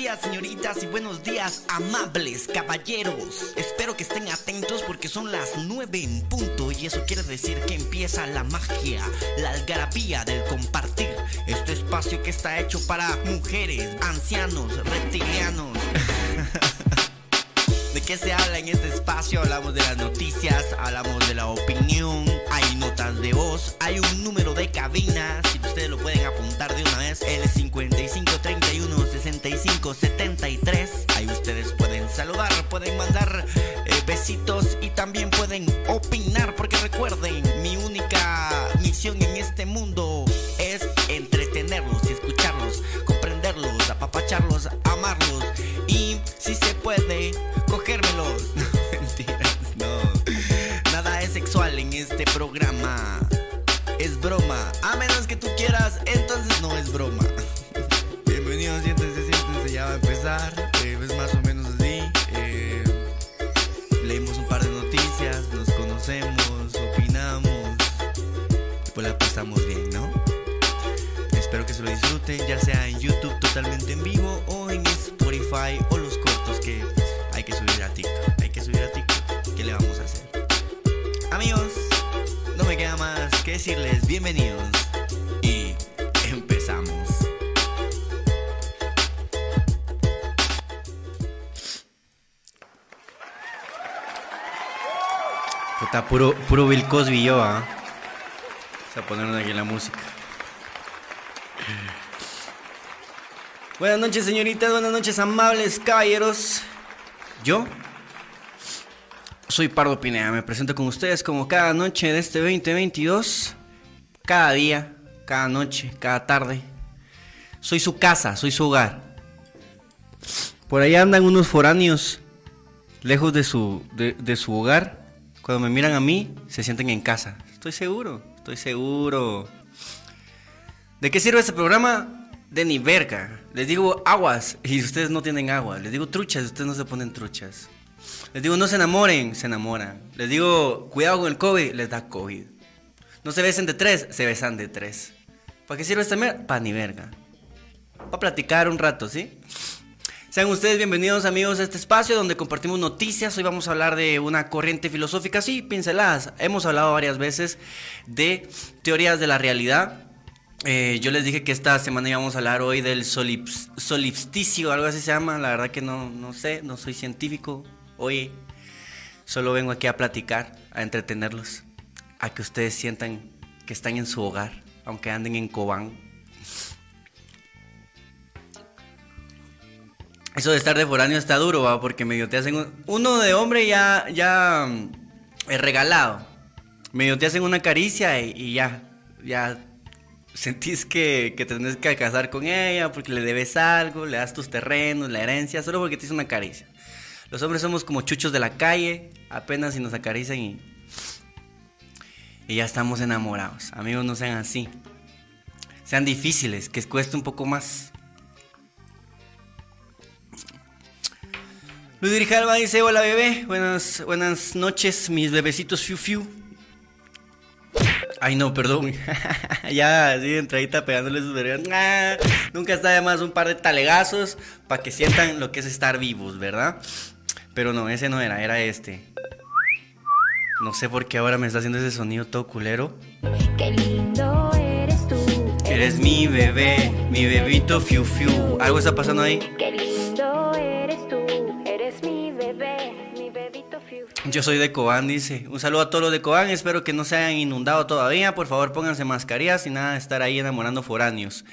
días, señoritas, y buenos días, amables caballeros. Espero que estén atentos porque son las 9 en punto y eso quiere decir que empieza la magia, la algarabía del compartir. Este espacio que está hecho para mujeres, ancianos, reptilianos. ¿De qué se habla en este espacio? Hablamos de las noticias, hablamos de la opinión, hay notas de voz, hay un número de cabina, si ustedes lo pueden apuntar de una vez, el 5531 65 73. Ahí ustedes pueden saludar, pueden mandar eh, besitos y también pueden opinar, porque recuerden, mi única misión en este mundo es entretenerlos y escucharlos, comprenderlos, apapacharlos, amarlos y si se puede, cogérmelos. No, mentiras, no. Nada es sexual en este programa. Es broma. A menos que tú quieras, entonces no es broma. Disfruten, ya sea en YouTube totalmente en vivo o en Spotify o los cortos que hay que subir a TikTok. Hay que subir a TikTok. ¿Qué le vamos a hacer? Amigos, no me queda más que decirles bienvenidos y empezamos. Está puro, puro Bill Cosby yo, ¿ah? Vamos a ponernos aquí la música. Buenas noches, señoritas. Buenas noches, amables caballeros. Yo soy Pardo Pineda. Me presento con ustedes como cada noche de este 2022. Cada día, cada noche, cada tarde. Soy su casa, soy su hogar. Por ahí andan unos foráneos lejos de su, de, de su hogar. Cuando me miran a mí, se sienten en casa. Estoy seguro, estoy seguro. ¿De qué sirve este programa? De ni verga. Les digo aguas y ustedes no tienen agua. Les digo truchas y ustedes no se ponen truchas. Les digo no se enamoren, se enamoran. Les digo cuidado con el COVID, les da COVID. No se besen de tres, se besan de tres. ¿Para qué sirve esta mierda? Para ni verga. Para platicar un rato, ¿sí? Sean ustedes bienvenidos amigos a este espacio donde compartimos noticias. Hoy vamos a hablar de una corriente filosófica, sí, pinceladas. Hemos hablado varias veces de teorías de la realidad. Eh, yo les dije que esta semana íbamos a hablar hoy del solips, solipsticio, algo así se llama. La verdad que no, no sé, no soy científico. Hoy solo vengo aquí a platicar, a entretenerlos, a que ustedes sientan que están en su hogar, aunque anden en Cobán. Eso de estar de foráneo está duro, ¿va? porque medio te hacen un- uno de hombre ya ya mm, es regalado. Medio te hacen una caricia y, y ya ya sentís que, que tenés que casar con ella porque le debes algo, le das tus terrenos, la herencia, solo porque te hizo una caricia. Los hombres somos como chuchos de la calle, apenas si nos acarician y, y ya estamos enamorados. Amigos, no sean así. Sean difíciles, que cueste un poco más. Luis Grijalva dice, hola bebé, buenas, buenas noches, mis bebecitos fiu fiu. Ay, no, perdón. ya, así de entradita pegándole sus vergas. Ah, nunca está de más un par de talegazos para que sientan lo que es estar vivos, ¿verdad? Pero no, ese no era, era este. No sé por qué ahora me está haciendo ese sonido todo culero. Qué lindo eres tú. Eres mi bebé, mi bebito fiu fiu. ¿Algo está pasando ahí? Qué Yo soy de Cobán, dice. Un saludo a todos los de Cobán. Espero que no se hayan inundado todavía. Por favor, pónganse mascarillas y nada de estar ahí enamorando foráneos.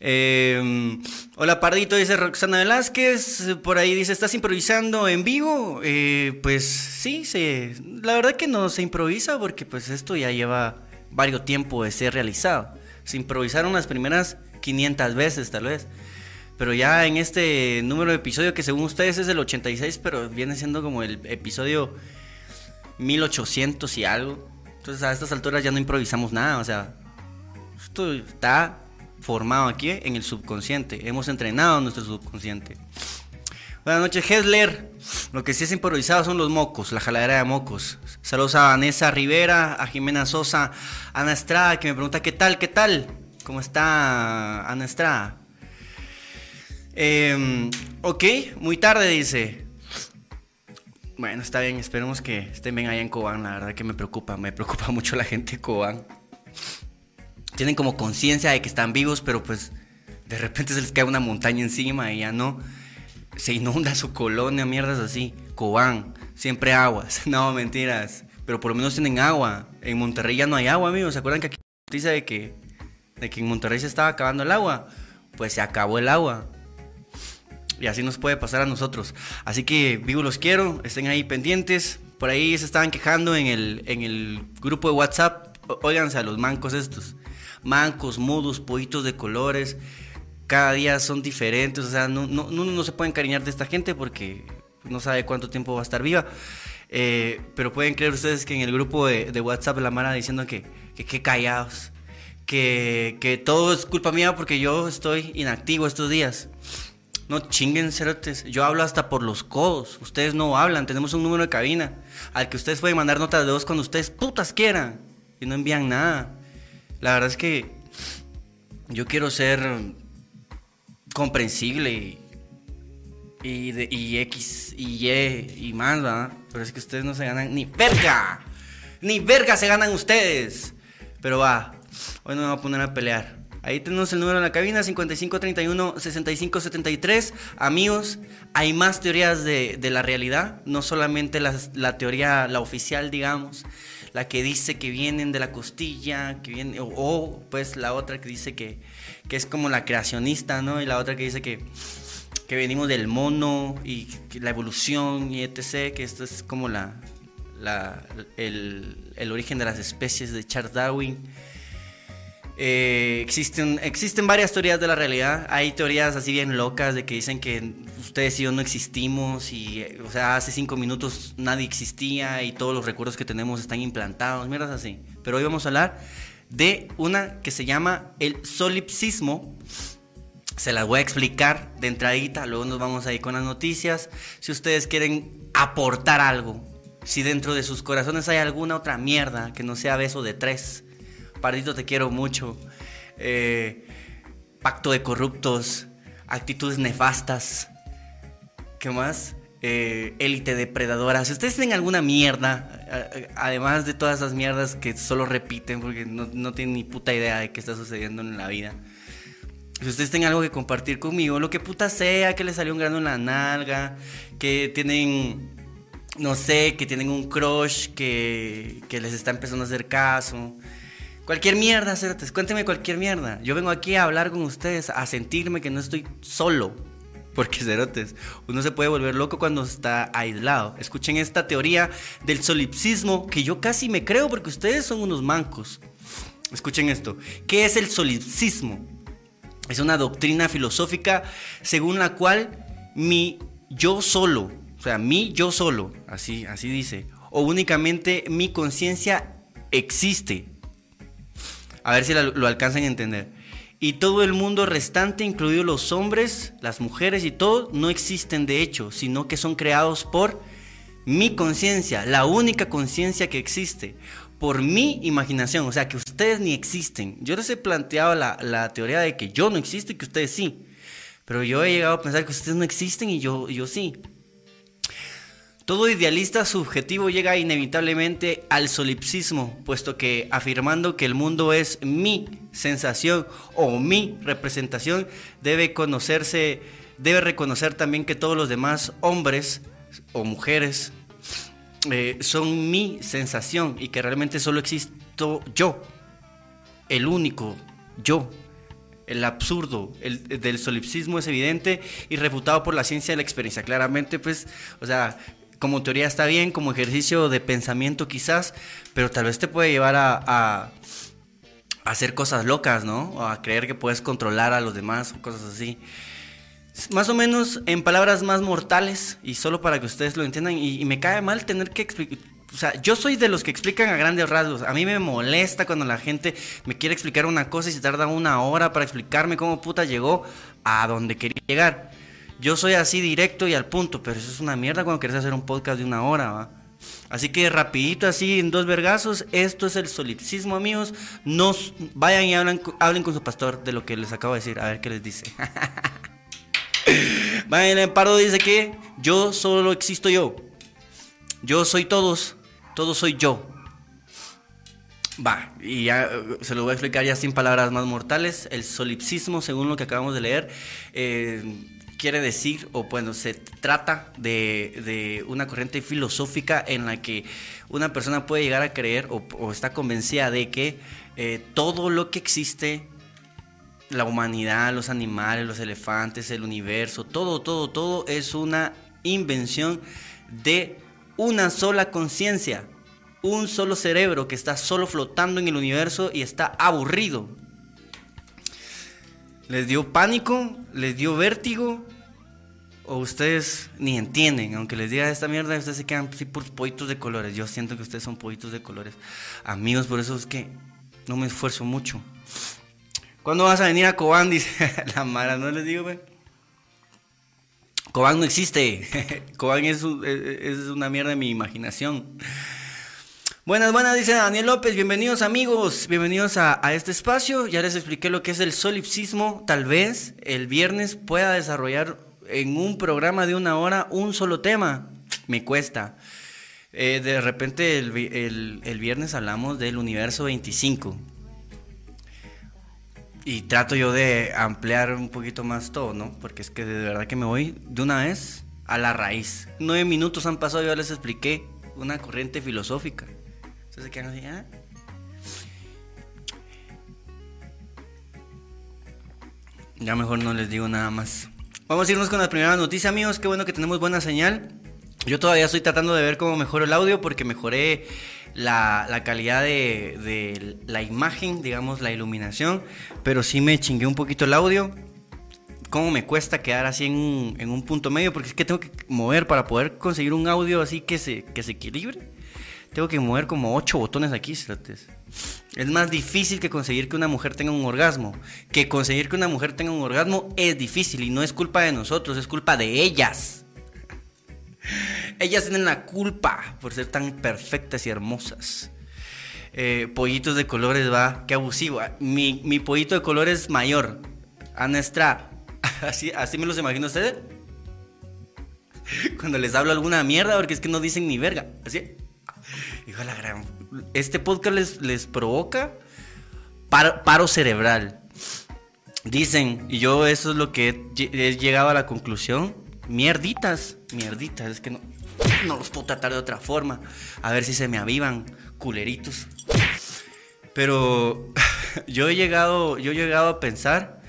Eh, hola Pardito, dice Roxana Velázquez. Por ahí dice, ¿estás improvisando en vivo? Eh, pues sí, se, la verdad que no se improvisa porque pues esto ya lleva varios tiempo de ser realizado. Se improvisaron las primeras 500 veces tal vez. Pero ya en este número de episodio que según ustedes es el 86, pero viene siendo como el episodio 1800 y algo. Entonces a estas alturas ya no improvisamos nada, o sea, esto está formado aquí en el subconsciente. Hemos entrenado nuestro subconsciente. Buenas noches, Hesler. Lo que sí es improvisado son los mocos, la jaladera de mocos. Saludos a Vanessa Rivera, a Jimena Sosa, a Ana Estrada, que me pregunta qué tal, qué tal. ¿Cómo está Ana Estrada? Em, ok, muy tarde dice. Bueno, está bien, esperemos que estén bien allá en Cobán. La verdad que me preocupa, me preocupa mucho la gente de Cobán. Tienen como conciencia de que están vivos, pero pues de repente se les cae una montaña encima y ya no. Se inunda su colonia, mierdas así. Cobán, siempre aguas. No, mentiras. Pero por lo menos tienen agua. En Monterrey ya no hay agua, amigos. ¿Se acuerdan que aquí dice de que, de que en Monterrey se estaba acabando el agua? Pues se acabó el agua. Y así nos puede pasar a nosotros. Así que vivo los quiero, estén ahí pendientes. Por ahí se estaban quejando en el, en el grupo de WhatsApp. Óiganse a los mancos estos. Mancos, mudos, pollitos de colores. Cada día son diferentes. O sea, no, no, uno no se puede encariñar de esta gente porque no sabe cuánto tiempo va a estar viva. Eh, pero pueden creer ustedes que en el grupo de, de WhatsApp la Mara diciendo que, que, que callados. Que, que todo es culpa mía porque yo estoy inactivo estos días. No chinguen, cerotes. Yo hablo hasta por los codos. Ustedes no hablan. Tenemos un número de cabina al que ustedes pueden mandar notas de voz cuando ustedes putas quieran. Y no envían nada. La verdad es que yo quiero ser comprensible y, de- y X y Y y más, ¿verdad? Pero es que ustedes no se ganan ni verga. Ni verga se ganan ustedes. Pero va, hoy no me voy a poner a pelear. Ahí tenemos el número en la cabina, 5531-6573. Amigos, hay más teorías de, de la realidad, no solamente la teoría, la oficial, digamos, la que dice que vienen de la costilla, que viene, o, o, pues la otra que dice que, que es como la creacionista, ¿no? Y la otra que dice que, que venimos del mono y la evolución y etc., que esto es como la, la- el, el origen de las especies de Charles Darwin. Eh, existen, existen varias teorías de la realidad. Hay teorías así bien locas de que dicen que ustedes y yo no existimos y, o sea, hace cinco minutos nadie existía y todos los recuerdos que tenemos están implantados, mierdas así. Pero hoy vamos a hablar de una que se llama el solipsismo. Se las voy a explicar de entradita, luego nos vamos a ir con las noticias. Si ustedes quieren aportar algo, si dentro de sus corazones hay alguna otra mierda que no sea beso de tres, Pardito te quiero mucho, eh, pacto de corruptos, actitudes nefastas, ¿qué más? Eh, élite depredadora. Si ustedes tienen alguna mierda, además de todas esas mierdas que solo repiten porque no, no tienen ni puta idea de qué está sucediendo en la vida. Si ustedes tienen algo que compartir conmigo, lo que puta sea, que les salió un grano en la nalga, que tienen, no sé, que tienen un crush que, que les está empezando a hacer caso. Cualquier mierda, cerotes, cuéntenme cualquier mierda. Yo vengo aquí a hablar con ustedes, a sentirme que no estoy solo. Porque, cerotes, uno se puede volver loco cuando está aislado. Escuchen esta teoría del solipsismo que yo casi me creo porque ustedes son unos mancos. Escuchen esto. ¿Qué es el solipsismo? Es una doctrina filosófica según la cual mi yo solo, o sea, mi yo solo, así, así dice, o únicamente mi conciencia existe. A ver si lo alcanzan a entender. Y todo el mundo restante, incluidos los hombres, las mujeres y todo, no existen de hecho, sino que son creados por mi conciencia, la única conciencia que existe, por mi imaginación, o sea que ustedes ni existen. Yo les he planteado la, la teoría de que yo no existo y que ustedes sí, pero yo he llegado a pensar que ustedes no existen y yo, yo sí. Todo idealista subjetivo llega inevitablemente al solipsismo, puesto que afirmando que el mundo es mi sensación o mi representación, debe conocerse, debe reconocer también que todos los demás hombres o mujeres eh, son mi sensación y que realmente solo existo yo, el único yo. El absurdo el, del solipsismo es evidente y refutado por la ciencia de la experiencia. Claramente, pues, o sea, como teoría está bien, como ejercicio de pensamiento quizás, pero tal vez te puede llevar a, hacer cosas locas, ¿no? O a creer que puedes controlar a los demás o cosas así. Más o menos en palabras más mortales y solo para que ustedes lo entiendan. Y, y me cae mal tener que explicar. O sea, yo soy de los que explican a grandes rasgos. A mí me molesta cuando la gente me quiere explicar una cosa y se tarda una hora para explicarme cómo puta llegó a donde quería llegar. Yo soy así directo y al punto, pero eso es una mierda cuando quieres hacer un podcast de una hora, ¿va? Así que rapidito, así en dos vergazos, esto es el solipsismo, amigos. Nos vayan y hablen, hablen con su pastor de lo que les acabo de decir, a ver qué les dice. Vayan, el Pardo dice que yo solo existo yo. Yo soy todos, todos soy yo. Va, y ya se lo voy a explicar ya sin palabras más mortales. El solipsismo, según lo que acabamos de leer, eh, quiere decir, o bueno, se trata de, de, una corriente filosófica en la que una persona puede llegar a creer o, está convencida de que eh, todo lo que existe, la humanidad, los animales, los elefantes, el universo, todo, todo, todo es una invención de una sola conciencia, un solo cerebro que está solo flotando en el universo y está aburrido. ¿Les dio pánico? ¿Les dio vértigo? ¿O ustedes ni entienden? Aunque les diga esta mierda, ustedes se quedan así por pollitos de colores. Yo siento que ustedes son pollitos de colores. Amigos, por eso es que no me esfuerzo mucho. ¿Cuándo vas a venir a Cobán? Dice la Mara, no les digo, güey. Cobán no existe. Cobán es, es, una mierda de mi imaginación. Buenas, buenas, dice Daniel López. Bienvenidos amigos, bienvenidos a, a, este espacio. Ya les expliqué lo que es el solipsismo. Tal vez el viernes pueda desarrollar en un programa de una hora un solo tema. Me cuesta. Eh, de repente el, el, viernes hablamos del universo 25. Y trato yo de ampliar un poquito más todo, ¿no? Porque es que de verdad que me voy de una vez a la raíz. Nueve minutos han pasado yo les expliqué una corriente filosófica. Entonces se quedan así, ¿ah? Ya mejor no les digo nada más. Vamos a irnos con la primera noticia, amigos. Qué bueno que tenemos buena señal. Yo todavía estoy tratando de ver cómo mejoro el audio porque mejoré la, calidad de, la imagen, digamos, la iluminación, pero sí me chingué un poquito el audio. ¿Cómo me cuesta quedar así en un, punto medio? Porque es que tengo que mover para poder conseguir un audio así que se, equilibre. Tengo que mover como ocho botones aquí, ¿sabes? Es más difícil que conseguir que una mujer tenga un orgasmo. Que conseguir que una mujer tenga un orgasmo es difícil y no es culpa de nosotros, es culpa de ellas. Ellas tienen la culpa por ser tan perfectas y hermosas. Eh, pollitos de colores, va, qué abusivo. Mi, pollito de colores mayor. Anestra. Así, así me los imagino ustedes. Cuando les hablo alguna mierda, porque es que no dicen ni verga. Así. Hijo de gran. Este podcast les, provoca paro, paro cerebral. Dicen, y yo eso es lo que he llegado a la conclusión. Mierditas, mierditas, es que no, no los puedo tratar de otra forma. A ver si se me avivan, culeritos. Pero yo he llegado, yo he llegado a pensar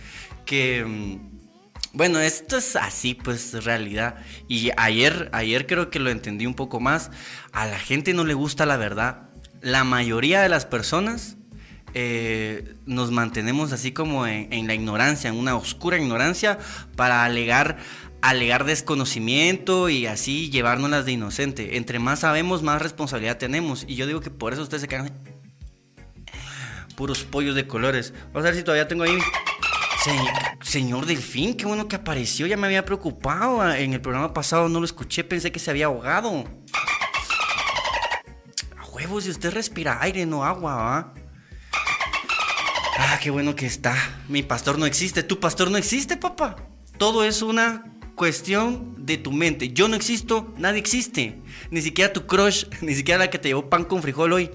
que, mm, bueno, esto es así, pues, realidad. Y ayer, ayer creo que lo entendí un poco más. A la gente no le gusta la verdad. La mayoría de las personas eh, nos mantenemos así como en, en, la ignorancia, en una oscura ignorancia, para alegar alegar desconocimiento y así llevárnoslas de inocente. Entre más sabemos, más responsabilidad tenemos. Y yo digo que por eso ustedes se quedan puros pollos de colores. Vamos a ver si todavía tengo ahí. señor Delfín, qué bueno que apareció. Ya me había preocupado. En el programa pasado no lo escuché, pensé que se había ahogado. Huevos, si usted respira aire, no agua, ¿va? Ah, qué bueno que está. Mi pastor no existe. Tu pastor no existe, papá. Todo es una cuestión de tu mente. Yo no existo, nadie existe. Ni siquiera tu crush, ni siquiera la que te llevó pan con frijol hoy.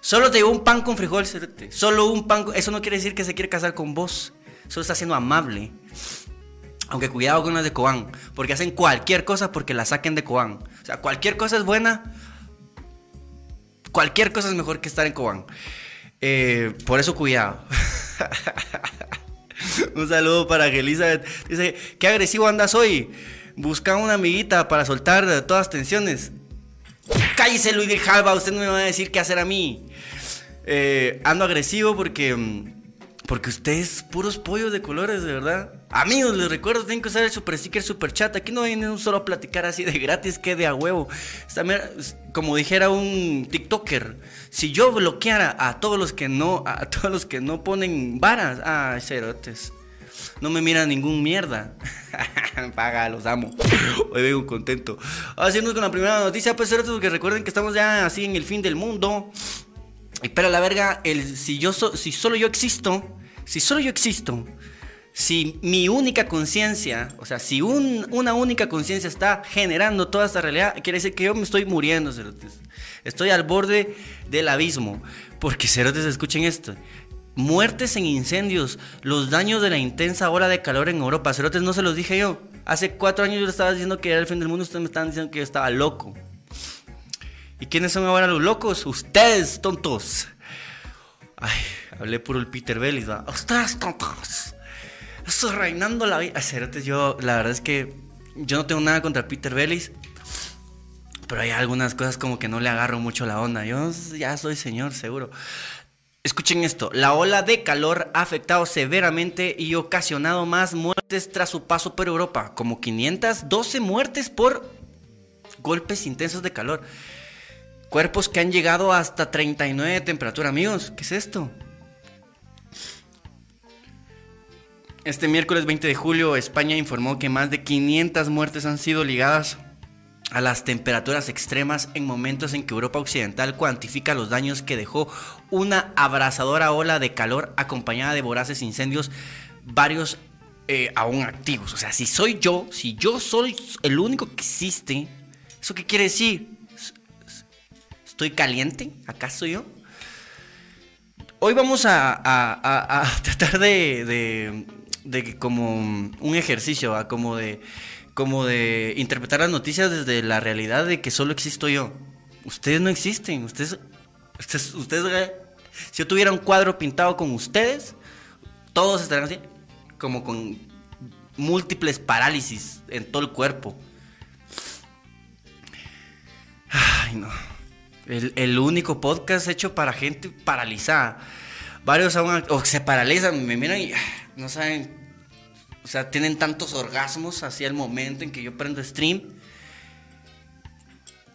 Solo te llevó un pan con frijol, solo un pan. Eso no quiere decir que se quiere casar con vos. Solo está siendo amable. Aunque cuidado con las de Cobán, porque hacen cualquier cosa porque la saquen de Cobán. O sea, cualquier cosa es buena. Cualquier cosa es mejor que estar en Cobán. Eh, por eso cuidado. Un saludo para Elizabeth. Dice, qué agresivo andas hoy. Busca una amiguita para soltar todas tensiones. Cállese Luis de Jalba, usted no me va a decir qué hacer a mí. Eh, ando agresivo porque... Porque ustedes puros pollos de colores, de verdad. Amigos, les recuerdo, tienen que usar el super sticker, super chat. Aquí no vienen solo a platicar así de gratis, que de a huevo. como dijera un TikToker, si yo bloqueara a todos los que no, a todos los que no ponen varas, ah, cerotes. No me miran ningún mierda. Paga, los amo. Hoy vengo contento. Haciendo con la primera noticia, pues cerotes, que recuerden que estamos ya así en el fin del mundo. Y pero la verga, el, si, yo si solo yo existo, si solo yo existo, si mi única conciencia, o sea, si un- una única conciencia está generando toda esta realidad, quiere decir que yo me estoy muriendo, cerotes. Estoy al borde del abismo. Porque, cerotes, escuchen esto. Muertes en incendios, los daños de la intensa ola de calor en Europa. Cerotes, no se los dije yo. Hace cuatro años yo les estaba diciendo que era el fin del mundo, ustedes me estaban diciendo que yo estaba loco. ¿Y quiénes son ahora los locos? Ustedes, tontos. Ay, hablé puro el Peter Bellis, va. Ustedes, tontos. Estoy reinando la vida. Yo, la verdad es que yo no tengo nada contra Peter Bellis. Pero hay algunas cosas como que no le agarro mucho la onda. Yo ya soy señor, seguro. Escuchen esto, la ola de calor ha afectado severamente y ocasionado más muertes tras su paso por Europa, como 512 muertes por golpes intensos de calor. Cuerpos que han llegado hasta 39 de temperatura, amigos, ¿qué es esto? Este miércoles 20 de julio, España informó que más de 500 muertes han sido ligadas a las temperaturas extremas en momentos en que Europa Occidental cuantifica los daños que dejó una abrasadora ola de calor acompañada de voraces incendios, varios eh, aún activos. O sea, si soy yo, si yo soy el único que existe, ¿eso qué quiere decir? ¿Estoy caliente? ¿Acaso yo? Hoy vamos a, tratar de, de, de como un ejercicio, ¿va? como de, como de interpretar las noticias desde la realidad de que solo existo yo. Ustedes no existen, ustedes, ustedes, ustedes, eh, si yo tuviera un cuadro pintado con ustedes, todos estarían así, como con múltiples parálisis en todo el cuerpo. Ay, no. El, el único podcast hecho para gente paralizada. Varios aún o se paralizan, me miran y ah, no saben. O sea, tienen tantos orgasmos hacia el momento en que yo prendo stream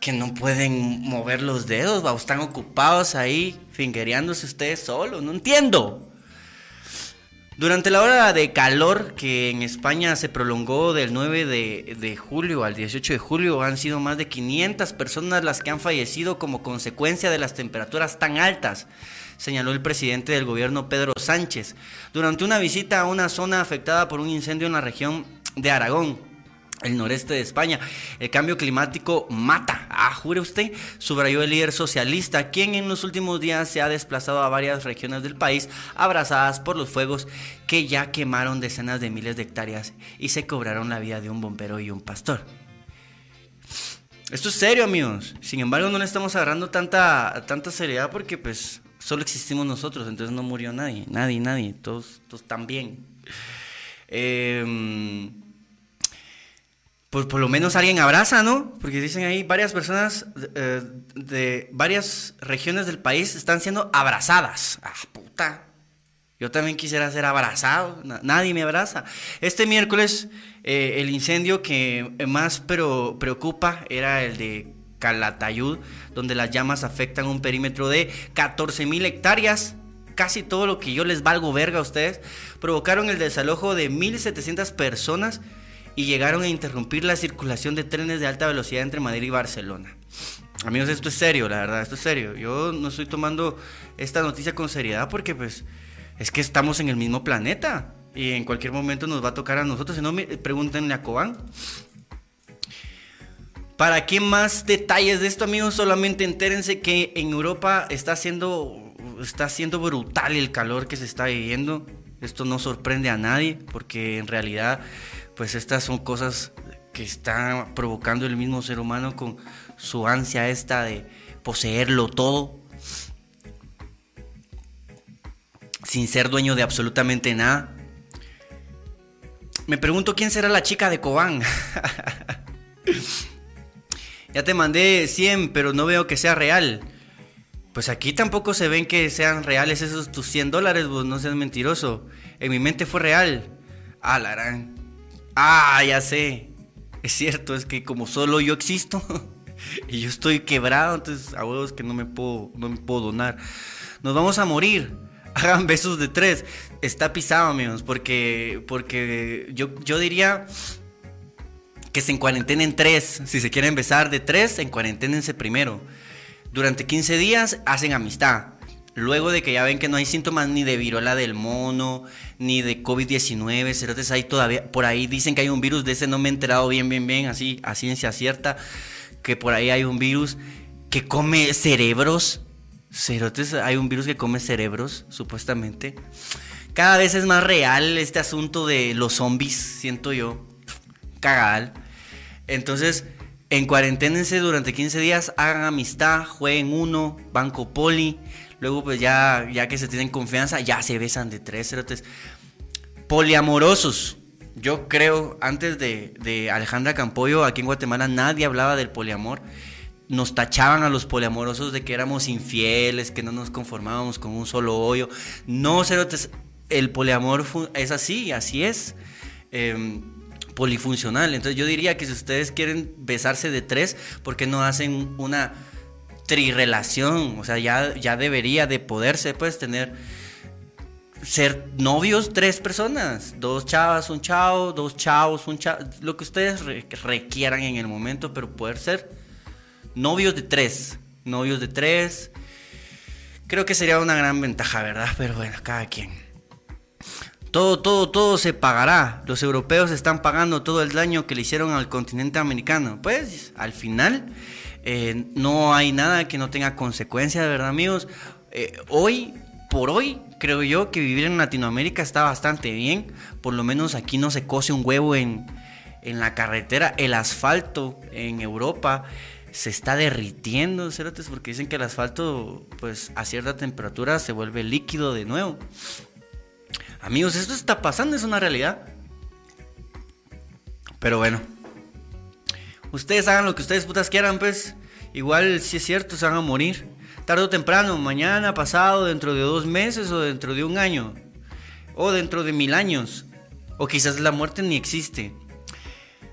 que no pueden mover los dedos, ¿va? están ocupados ahí fingereándose ustedes solos. No entiendo. Durante la hora de calor que en España se prolongó del 9 de, de julio al 18 de julio, han sido más de 500 personas las que han fallecido como consecuencia de las temperaturas tan altas, señaló el presidente del gobierno Pedro Sánchez, durante una visita a una zona afectada por un incendio en la región de Aragón el noreste de España. El cambio climático mata. Ah, jure usted, subrayó el líder socialista, quien en los últimos días se ha desplazado a varias regiones del país abrazadas por los fuegos que ya quemaron decenas de miles de hectáreas y se cobraron la vida de un bombero y un pastor. Esto es serio, amigos. Sin embargo, no le estamos agarrando tanta, tanta seriedad porque pues solo existimos nosotros, entonces no murió nadie, nadie, nadie. Todos, todos están bien. Eh, pues por lo menos alguien abraza, ¿no? Porque dicen ahí varias personas eh, de varias regiones del país están siendo abrazadas. Ah, puta. Yo también quisiera ser abrazado. Na- nadie me abraza. Este miércoles eh, el incendio que más pero preocupa era el de Calatayud, donde las llamas afectan un perímetro de 14 mil hectáreas. Casi todo lo que yo les valgo verga a ustedes. Provocaron el desalojo de 1.700 personas y llegaron a interrumpir la circulación de trenes de alta velocidad entre Madrid y Barcelona. Amigos, esto es serio, la verdad, esto es serio. Yo no estoy tomando esta noticia con seriedad porque pues es que estamos en el mismo planeta y en cualquier momento nos va a tocar a nosotros. Si no, pregúntenle a Cobán. ¿Para qué más detalles de esto, amigos? Solamente entérense que en Europa está siendo, está siendo brutal el calor que se está viviendo. Esto no sorprende a nadie porque en realidad, pues estas son cosas que está provocando el mismo ser humano con su ansia esta de poseerlo todo sin ser dueño de absolutamente nada. Me pregunto quién será la chica de Cobán. ya te mandé 100, pero no veo que sea real. Pues aquí tampoco se ven que sean reales esos tus 100 dólares, vos no seas mentiroso. En mi mente fue real. Ah, la gran. Ah, ya sé. Es cierto, es que como solo yo existo y yo estoy quebrado, entonces a huevos que no me puedo, no me puedo donar. Nos vamos a morir. Hagan besos de tres. Está pisado, amigos, porque, porque yo, yo diría que se encuarentenen tres. Si se quieren besar de tres, encuarenténense primero. Durante 15 días hacen amistad. Luego de que ya ven que no hay síntomas ni de viruela del mono, ni de COVID-19, cerotes, ahí todavía, por ahí dicen que hay un virus, de ese no me he enterado bien, bien, bien, así, a ciencia cierta, que por ahí hay un virus que come cerebros, cerotes, hay un virus que come cerebros, supuestamente. Cada vez es más real este asunto de los zombies, siento yo, cagal. Entonces, en cuarenténense durante 15 días, hagan amistad, jueguen uno, banco poli, Luego, pues ya, ya que se tienen confianza, ya se besan de tres cerotes. Poliamorosos. Yo creo, antes de, de Alejandra Campoyo, aquí en Guatemala nadie hablaba del poliamor. Nos tachaban a los poliamorosos de que éramos infieles, que no nos conformábamos con un solo hoyo. No, cerotes, el poliamor es así, así es. Em, polifuncional. Entonces yo diría que si ustedes quieren besarse de tres, ¿por qué no hacen una trirelación, o sea, ya, ya debería de poderse, pues, tener, ser novios tres personas, dos chavas, un chavo, dos chavos, un chavo, lo que ustedes requieran en el momento, pero poder ser novios de tres, novios de tres, creo que sería una gran ventaja, ¿verdad? Pero bueno, cada quien. Todo, todo, todo se pagará. Los europeos están pagando todo el daño que le hicieron al continente americano. Pues, al final, eh, no hay nada que no tenga consecuencias, ¿verdad, amigos? Eh, hoy, por hoy, creo yo que vivir en Latinoamérica está bastante bien. Por lo menos aquí no se cose un huevo en, en la carretera. El asfalto en Europa se está derritiendo, ¿cierto? Porque dicen que el asfalto, pues a cierta temperatura se vuelve líquido de nuevo. Amigos, esto está pasando, es una realidad. Pero bueno, Ustedes hagan lo que ustedes putas quieran, pues. Igual, si es cierto, se van a morir. Tarde o temprano, mañana, pasado, dentro de dos meses o dentro de un año. O dentro de mil años. O quizás la muerte ni existe.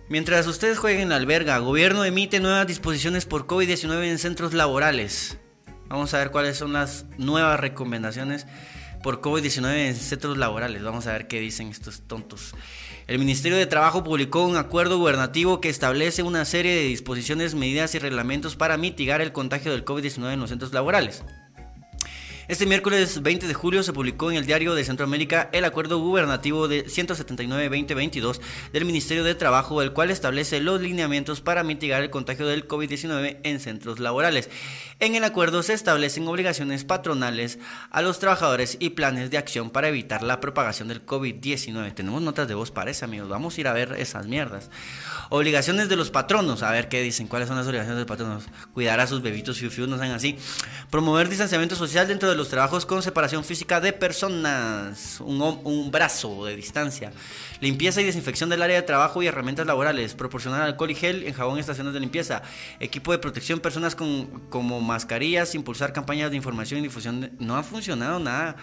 Mientras ustedes jueguen alberga, gobierno emite nuevas disposiciones por COVID-19 en centros laborales. Vamos a ver cuáles son las nuevas recomendaciones por COVID-19 en centros laborales. Vamos a ver qué dicen estos tontos. El Ministerio de Trabajo publicó un acuerdo gubernativo que establece una serie de disposiciones, medidas y reglamentos para mitigar el contagio del COVID-19 en los centros laborales. Este miércoles 20 de julio se publicó en el Diario de Centroamérica el acuerdo gubernativo de 179-2022 del Ministerio de Trabajo, el cual establece los lineamientos para mitigar el contagio del COVID-19 en centros laborales. En el acuerdo se establecen obligaciones patronales a los trabajadores y planes de acción para evitar la propagación del COVID-19. Tenemos notas de voz para eso, amigos. Vamos a ir a ver esas mierdas. Obligaciones de los patronos. A ver qué dicen. ¿Cuáles son las obligaciones de los patronos? Cuidar a sus bebitos fiu, fiu no sean así. Promover distanciamiento social dentro de los trabajos con separación física de personas, un, brazo de distancia, limpieza y desinfección del área de trabajo y herramientas laborales, proporcionar alcohol y gel en jabón en estaciones de limpieza, equipo de protección, personas con, como mascarillas, impulsar campañas de información y difusión. no ha funcionado nada.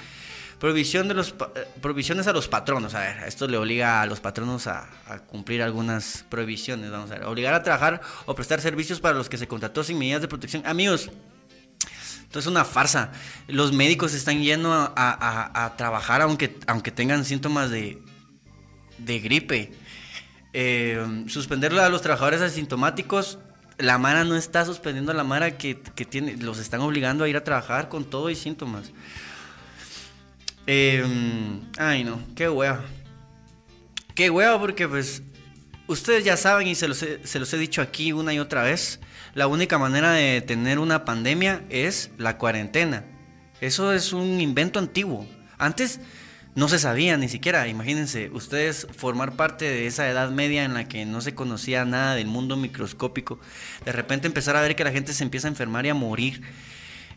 Provisión de los, eh, provisiones a los patronos. A ver, esto le obliga a los patronos a, a, cumplir algunas prohibiciones. Vamos a ver. Obligar a trabajar o prestar servicios para los que se contrató sin medidas de protección. Amigos, es una farsa. Los médicos están yendo a, trabajar aunque, aunque tengan síntomas de, gripe. Eh, a los trabajadores asintomáticos. La Mara no está suspendiendo a la Mara que, los están obligando a ir a trabajar con todo y síntomas. Eh, ay no, qué hueva. Qué hueva porque pues ustedes ya saben y se los he dicho aquí una y otra vez la única manera de tener una pandemia es la cuarentena. Eso es un invento antiguo. Antes no se sabía ni siquiera, imagínense, ustedes formar parte de esa edad media en la que no se conocía nada del mundo microscópico, de repente empezar a ver que la gente se empieza a enfermar y a morir,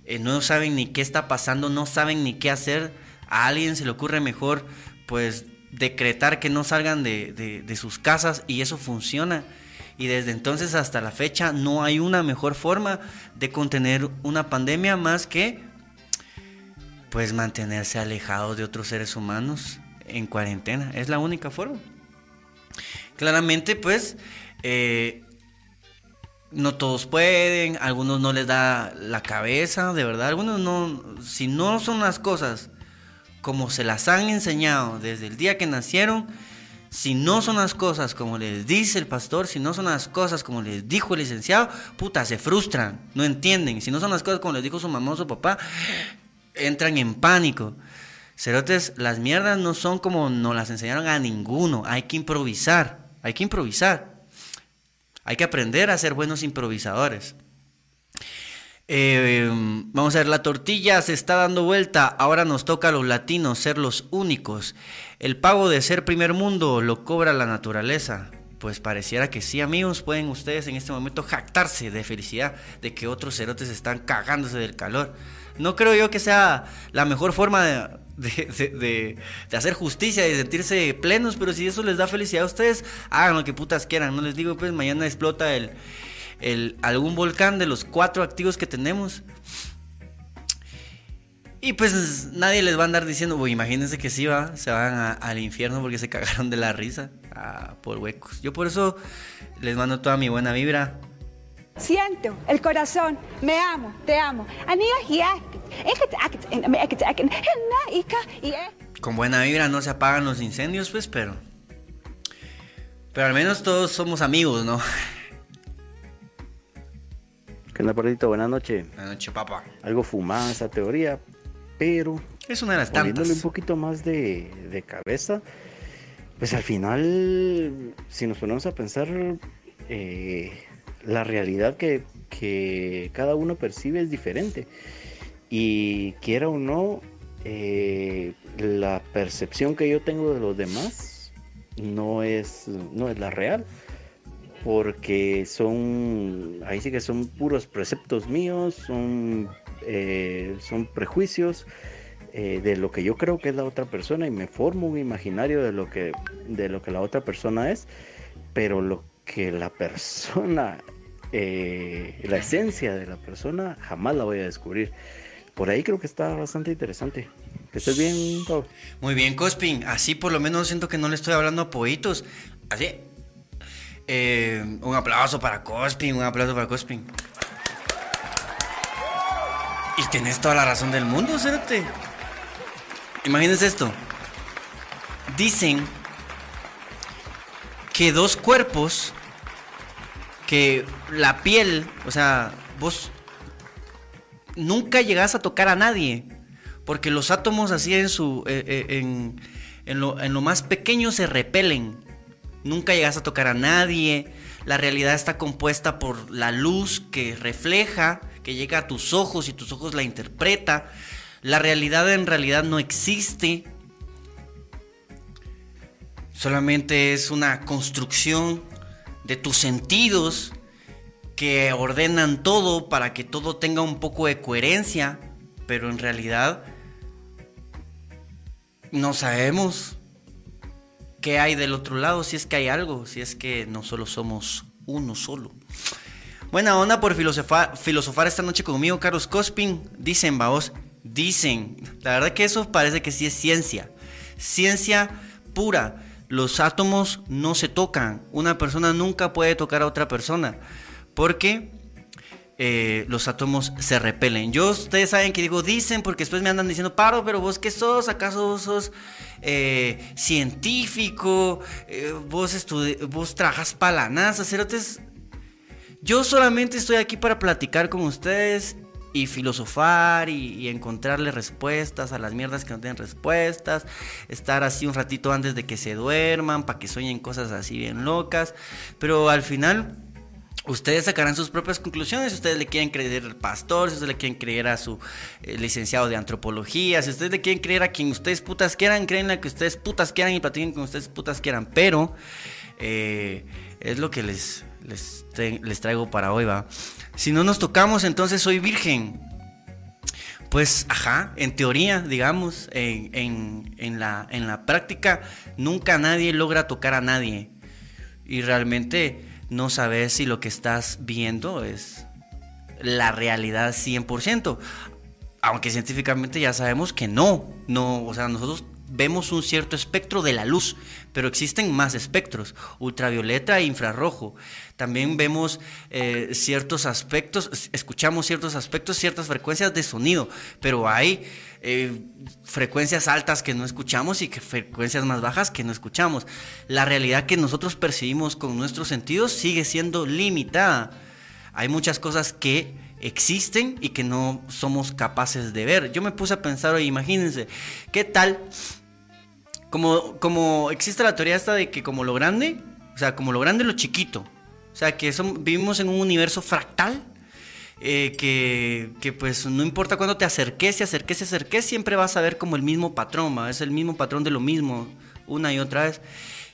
eh, no saben ni qué está pasando, no saben ni qué hacer, a alguien se le ocurre mejor pues decretar que no salgan de, de sus casas y eso funciona. Y desde entonces hasta la fecha no hay una mejor forma de contener una pandemia más que pues mantenerse alejado de otros seres humanos en cuarentena. Es la única forma. Claramente pues eh, no todos pueden, algunos no les da la cabeza, de verdad, algunos no, si no son las cosas como se las han enseñado desde el día que nacieron, si no son las cosas como les dice el pastor, si no son las cosas como les dijo el licenciado, puta, se frustran, no entienden. Si no son las cosas como les dijo su mamá o su papá, entran en pánico. Cerotes, las mierdas no son como nos las enseñaron a ninguno. Hay que improvisar. Hay que improvisar. Hay que aprender a ser buenos improvisadores. Eh, vamos a ver, la tortilla se está dando vuelta. Ahora nos toca a los latinos ser los únicos. El pago de ser primer mundo lo cobra la naturaleza. Pues pareciera que sí, amigos. Pueden ustedes en este momento jactarse de felicidad de que otros cerotes están cagándose del calor. No creo yo que sea la mejor forma de, hacer justicia y de sentirse plenos, pero si eso les da felicidad a ustedes, hagan lo que putas quieran. No les digo, pues mañana explota el, el, algún volcán de los cuatro activos que tenemos. Y pues nadie les va a andar diciendo, imagínense que sí va, se van al infierno porque se cagaron de la risa por huecos. Yo por eso les mando toda mi buena vibra. Siento el corazón, me amo, te amo. Con buena vibra no se apagan los incendios, pues, pero. Pero al menos todos somos amigos, ¿no? ¿Qué onda, Perdito? Buenas noches. Buenas noches, papá. Algo fumada esa teoría, pero. Es una de las tantas. un poquito más de, de cabeza. Pues al final, si nos ponemos a pensar, eh, la realidad que, que, cada uno percibe es diferente. Y quiera o no, eh, la percepción que yo tengo de los demás no es, no es la real porque son, ahí sí que son puros preceptos míos, son, eh, son prejuicios eh, de lo que yo creo que es la otra persona y me formo un imaginario de lo que, de lo que la otra persona es, pero lo que la persona, eh, la esencia de la persona, jamás la voy a descubrir. Por ahí creo que está bastante interesante. Que estés bien, Pau. Muy bien, Cospin. Así por lo menos siento que no le estoy hablando a poitos. Así, eh, un aplauso para Cospin, un aplauso para Cospin. Y tenés toda la razón del mundo, Cérate. Imagínense esto. Dicen que dos cuerpos, que la piel, o sea, vos nunca llegás a tocar a nadie, porque los átomos así en su, eh, eh, en, en, lo, en lo más pequeño se repelen. Nunca llegas a tocar a nadie. La realidad está compuesta por la luz que refleja, que llega a tus ojos y tus ojos la interpreta. La realidad en realidad no existe. Solamente es una construcción de tus sentidos que ordenan todo para que todo tenga un poco de coherencia. Pero en realidad no sabemos qué hay del otro lado, si es que hay algo, si es que no solo somos uno solo. Buena onda por filosofar, esta noche conmigo, Carlos Cospin. Dicen, vaos, dicen. La verdad que eso parece que sí es ciencia. Ciencia pura. Los átomos no se tocan. Una persona nunca puede tocar a otra persona. Porque eh, los átomos se repelen. Yo, ustedes saben que digo dicen porque después me andan diciendo, paro, pero vos qué sos, acaso vos sos eh, científico, eh, vos, vos trabajas para cerotes. Yo solamente estoy aquí para platicar con ustedes y filosofar y, y, encontrarle respuestas a las mierdas que no tienen respuestas, estar así un ratito antes de que se duerman, para que sueñen cosas así bien locas, pero al final Ustedes sacarán sus propias conclusiones. Si ustedes le quieren creer al pastor, si ustedes le quieren creer a su eh, licenciado de antropología, si ustedes le quieren creer a quien ustedes putas quieran, creen a que ustedes putas quieran y platiquen con ustedes putas quieran. Pero eh, es lo que les, les, traigo para hoy, va. Si no nos tocamos, entonces soy virgen. Pues, ajá, en teoría, digamos, en, en, la, en la práctica, nunca nadie logra tocar a nadie. Y realmente no sabes si lo que estás viendo es la realidad 100%. Aunque científicamente ya sabemos que no, no, o sea, nosotros vemos un cierto espectro de la luz, pero existen más espectros, ultravioleta e infrarrojo. También vemos eh, ciertos aspectos, escuchamos ciertos aspectos, ciertas frecuencias de sonido, pero hay eh, frecuencias altas que no escuchamos y que frecuencias más bajas que no escuchamos. La realidad que nosotros percibimos con nuestros sentidos sigue siendo limitada. Hay muchas cosas que existen y que no somos capaces de ver. Yo me puse a pensar, imagínense, ¿qué tal? Como, como existe la teoría esta de que como lo grande, o sea, como lo grande lo chiquito. O sea, que son, vivimos en un universo fractal. eh, que, que, pues no importa cuándo te acerques, y acerques, y acerques, siempre vas a ver como el mismo patrón, es el mismo patrón de lo mismo una y otra vez.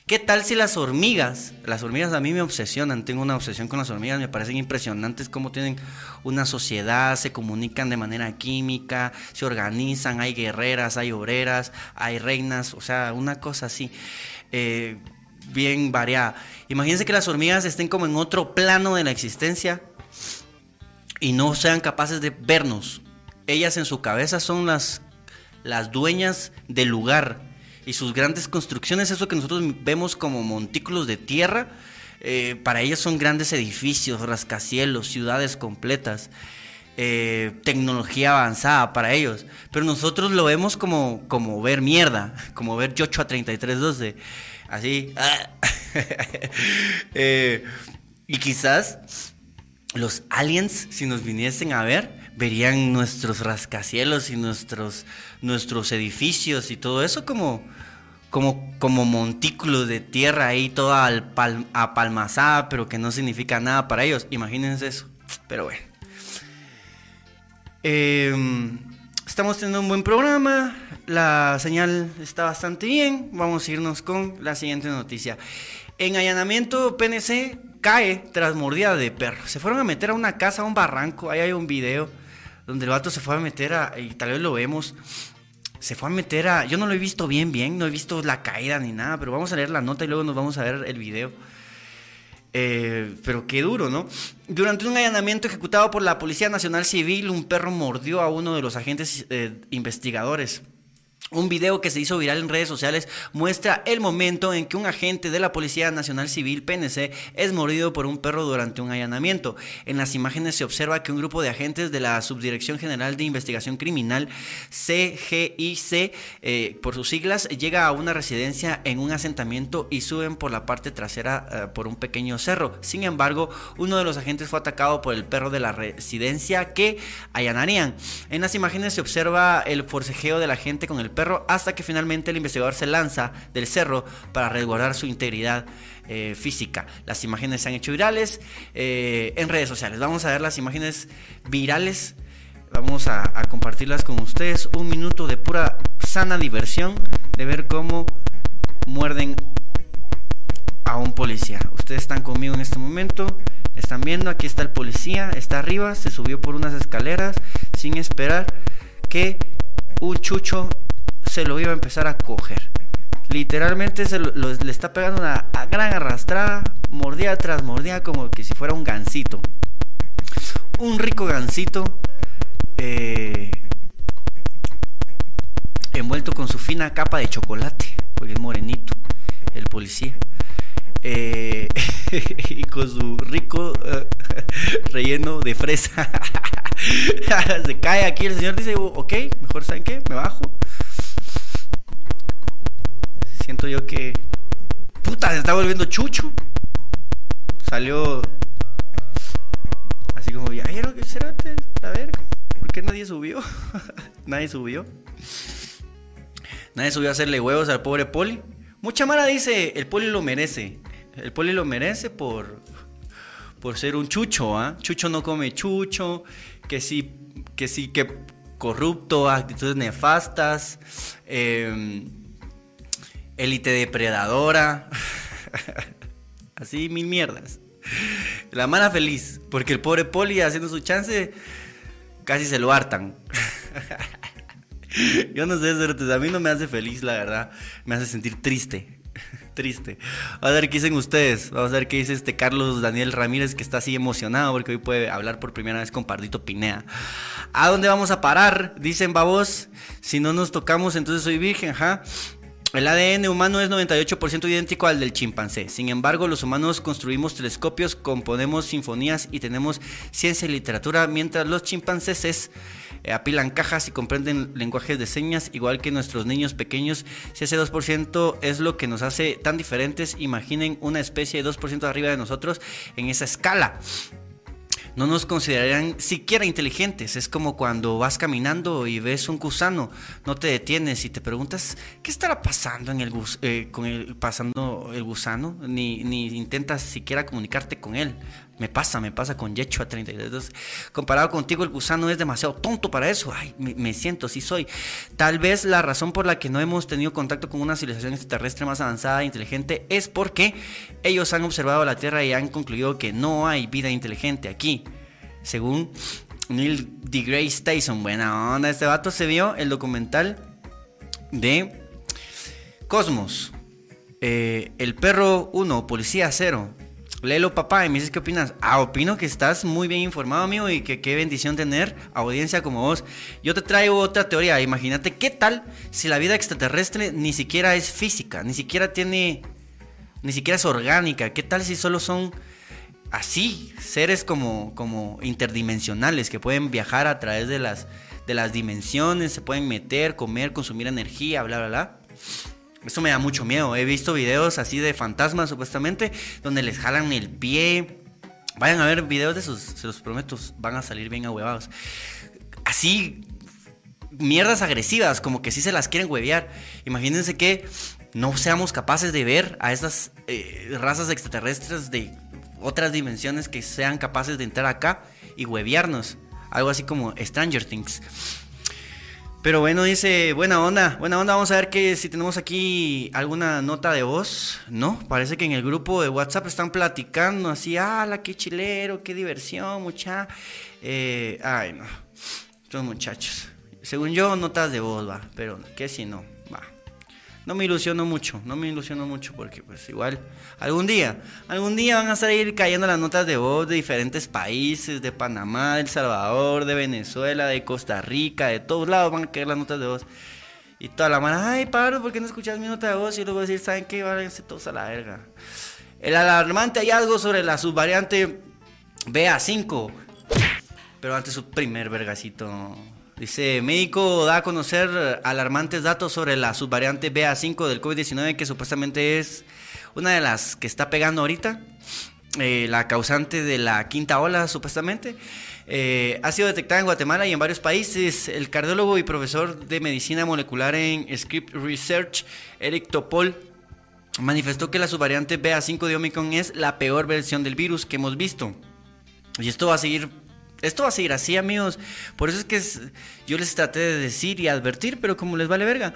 ¿Qué tal si las hormigas, las hormigas a mí me obsesionan, tengo una obsesión con las hormigas, me parecen impresionantes cómo tienen una sociedad, se comunican de manera química, se organizan, hay guerreras, hay obreras, hay reinas, o sea, una cosa así, eh, bien variada. Imagínense que las hormigas estén como en otro plano de la existencia y no sean capaces de vernos. Ellas en su cabeza son las, las dueñas del lugar y sus grandes construcciones, eso que nosotros vemos como montículos de tierra, eh, para ellas son grandes edificios, rascacielos, ciudades completas, eh, tecnología avanzada para ellos. Pero nosotros lo vemos como, como ver mierda, como ver Yocho a 3312, así. eh, y quizás los aliens, si nos viniesen a ver, verían nuestros rascacielos y nuestros, nuestros edificios y todo eso como, como, como montículos de tierra ahí toda apal, apalmazada, pero que no significa nada para ellos. Imagínense eso. Pero bueno. Eh, estamos teniendo un buen programa. La señal está bastante bien. Vamos a irnos con la siguiente noticia. En allanamiento PNC cae tras mordida de perro. Se fueron a meter a una casa, a un barranco. Ahí hay un video donde el vato se fue a meter a. Y tal vez lo vemos. Se fue a meter a. Yo no lo he visto bien, bien. No he visto la caída ni nada. Pero vamos a leer la nota y luego nos vamos a ver el video. Eh, pero qué duro, ¿no? Durante un allanamiento ejecutado por la Policía Nacional Civil, un perro mordió a uno de los agentes eh, investigadores. Un video que se hizo viral en redes sociales muestra el momento en que un agente de la Policía Nacional Civil, PNC, es mordido por un perro durante un allanamiento. En las imágenes se observa que un grupo de agentes de la Subdirección General de Investigación Criminal, CGIC, eh, por sus siglas, llega a una residencia en un asentamiento y suben por la parte trasera eh, por un pequeño cerro. Sin embargo, uno de los agentes fue atacado por el perro de la residencia que allanarían. En las imágenes se observa el forcejeo de la gente con el perro hasta que finalmente el investigador se lanza del cerro para resguardar su integridad eh, física. Las imágenes se han hecho virales eh, en redes sociales. Vamos a ver las imágenes virales. Vamos a, a, compartirlas con ustedes. Un minuto de pura sana diversión de ver cómo muerden a un policía. Ustedes están conmigo en este momento. Están viendo, aquí está el policía, está arriba, se subió por unas escaleras sin esperar que un chucho se lo iba a empezar a coger. Literalmente se le está pegando una gran arrastrada, mordida tras mordida, como que si fuera un gansito. Un rico gansito eh, envuelto con su fina capa de chocolate, porque es morenito, el policía. Eh, y con su rico uh, relleno de fresa. se cae aquí, el señor dice, ok, mejor saben qué, me bajo siento yo que. Puta, se está volviendo chucho. Salió. Así como, ya vieron será a ver, ¿por qué nadie subió? nadie subió. Nadie subió a hacerle huevos al pobre Poli. Mucha mara dice, el Poli lo merece. El Poli lo merece por. Por ser un chucho, ¿ah? Chucho no come chucho. Que sí, que sí, que corrupto, actitudes nefastas. Eh, élite depredadora. Así mil mierdas. La mala feliz, porque el pobre Poli haciendo su chance casi se lo hartan. Yo no sé, a mí no me hace feliz, la verdad. Me hace sentir triste. Triste. A ver qué dicen ustedes. Vamos a ver qué dice este Carlos Daniel Ramírez que está así emocionado porque hoy puede hablar por primera vez con Pardito Pinea. ¿A dónde vamos a parar? Dicen babos. Si no nos tocamos, entonces soy virgen, ¿ja? El ADN humano es 98% idéntico al del chimpancé. Sin embargo, los humanos construimos telescopios, componemos sinfonías y tenemos ciencia y literatura, mientras los chimpancés eh, apilan cajas y comprenden lenguajes de señas, igual que nuestros niños pequeños. Si ese 2% es lo que nos hace tan diferentes, imaginen una especie de 2% arriba de nosotros en esa escala. No nos considerarían siquiera inteligentes. Es como cuando vas caminando y ves un gusano, no te detienes y te preguntas qué estará pasando en el eh, con el pasando el gusano, ni, ni intentas siquiera comunicarte con él. Me pasa, me pasa con Yecho a 32. Comparado contigo, el gusano es demasiado tonto para eso. Ay, me, me siento, sí soy. Tal vez la razón por la que no hemos tenido contacto con una civilización extraterrestre más avanzada e inteligente es porque ellos han observado la Tierra y han concluido que no hay vida inteligente aquí. Según Neil deGrasse Tyson. Buena onda, este vato se vio el documental de Cosmos. Eh, el perro 1, policía 0. Léelo, papá, y me dices qué opinas. Ah, opino que estás muy bien informado, amigo, y que qué bendición tener audiencia como vos. Yo te traigo otra teoría. Imagínate qué tal si la vida extraterrestre ni siquiera es física, ni siquiera tiene. ni siquiera es orgánica. ¿Qué tal si solo son así, seres como, como interdimensionales que pueden viajar a través de las, de las dimensiones, se pueden meter, comer, consumir energía, bla, bla, bla? Eso me da mucho miedo. He visto videos así de fantasmas, supuestamente, donde les jalan el pie. Vayan a ver videos de esos, se los prometo, van a salir bien ahuevados. Así, mierdas agresivas, como que sí se las quieren huevear. Imagínense que no seamos capaces de ver a estas eh, razas extraterrestres de otras dimensiones que sean capaces de entrar acá y huevearnos. Algo así como Stranger Things. Pero bueno, dice, buena onda, buena onda, vamos a ver que si tenemos aquí alguna nota de voz, ¿no? Parece que en el grupo de WhatsApp están platicando así, ala, qué chilero, qué diversión, mucha. Eh, ay, no, estos muchachos. Según yo, notas de voz, va, pero que si no. No me ilusiono mucho, no me ilusiono mucho porque pues igual algún día, algún día van a salir cayendo las notas de voz de diferentes países, de Panamá, de El Salvador, de Venezuela, de Costa Rica, de todos lados van a caer las notas de voz. Y toda la mano, ay Pablo, ¿por qué no escuchas mi nota de voz? Y luego decir, ¿saben qué? Váyanse todos a la verga. El alarmante hallazgo sobre la subvariante BA5. Pero antes su primer vergacito. Dice, médico da a conocer alarmantes datos sobre la subvariante BA5 del COVID-19 que supuestamente es una de las que está pegando ahorita. eh, la causante de la quinta ola supuestamente. Eh, ha sido detectada en Guatemala y en varios países. El cardiólogo y profesor de medicina molecular en Script Research, Eric Topol, manifestó que la subvariante BA5 de Omicron es la peor versión del virus que hemos visto. Y esto va a seguir esto va a seguir así, amigos. Por eso es que yo les traté de decir y advertir, pero como les vale verga.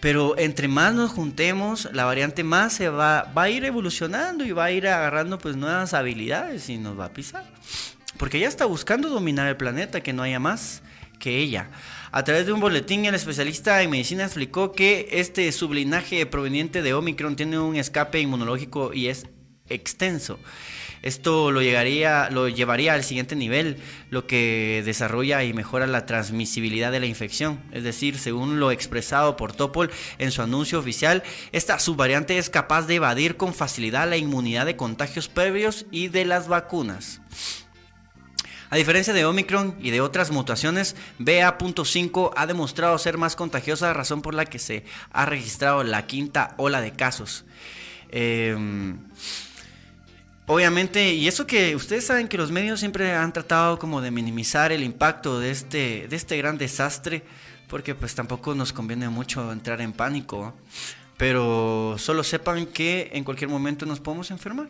Pero entre más nos juntemos, la variante más se va, va a ir evolucionando y va a ir agarrando pues nuevas habilidades y nos va a pisar. Porque ella está buscando dominar el planeta, que no haya más que ella. A través de un boletín, el especialista en medicina explicó que este sublinaje proveniente de Omicron tiene un escape inmunológico y es extenso. Esto lo, llegaría, lo llevaría al siguiente nivel, lo que desarrolla y mejora la transmisibilidad de la infección. Es decir, según lo expresado por Topol en su anuncio oficial, esta subvariante es capaz de evadir con facilidad la inmunidad de contagios previos y de las vacunas. A diferencia de Omicron y de otras mutaciones, BA.5 ha demostrado ser más contagiosa, razón por la que se ha registrado la quinta ola de casos. Eh, obviamente, y eso que ustedes saben que los medios siempre han tratado como de minimizar el impacto de este, de este gran desastre, porque pues tampoco nos conviene mucho entrar en pánico, pero solo sepan que en cualquier momento nos podemos enfermar,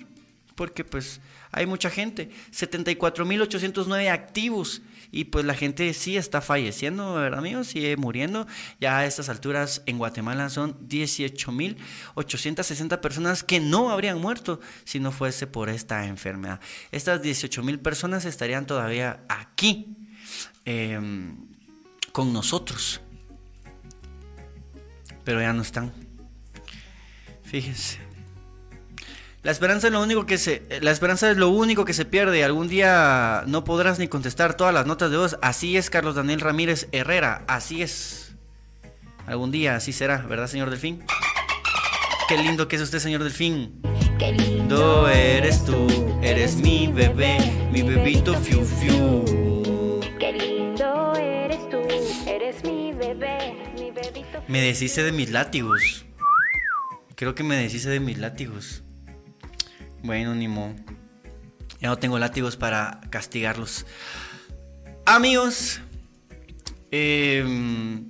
porque pues hay mucha gente, 74.809 activos y pues la gente sí está falleciendo, ¿verdad amigos? Sigue muriendo. Ya a estas alturas en Guatemala son 18.860 personas que no habrían muerto si no fuese por esta enfermedad. Estas 18.000 personas estarían todavía aquí eh, con nosotros, pero ya no están. Fíjense. La esperanza es lo único que se la esperanza es lo único que se pierde. Algún día no podrás ni contestar todas las notas de voz. Así es Carlos Daniel Ramírez Herrera, así es. Algún día así será, ¿verdad, señor Delfín? Qué lindo que es usted, señor Delfín. Qué lindo Lindo eres tú, eres mi bebé, mi bebito fiu fiu. Qué lindo eres tú, eres mi bebé, mi bebito. Me deshice de mis látigos. Creo que me deshice de mis látigos. Bueno, ni modo. Ya no tengo látigos para castigarlos. Amigos, em,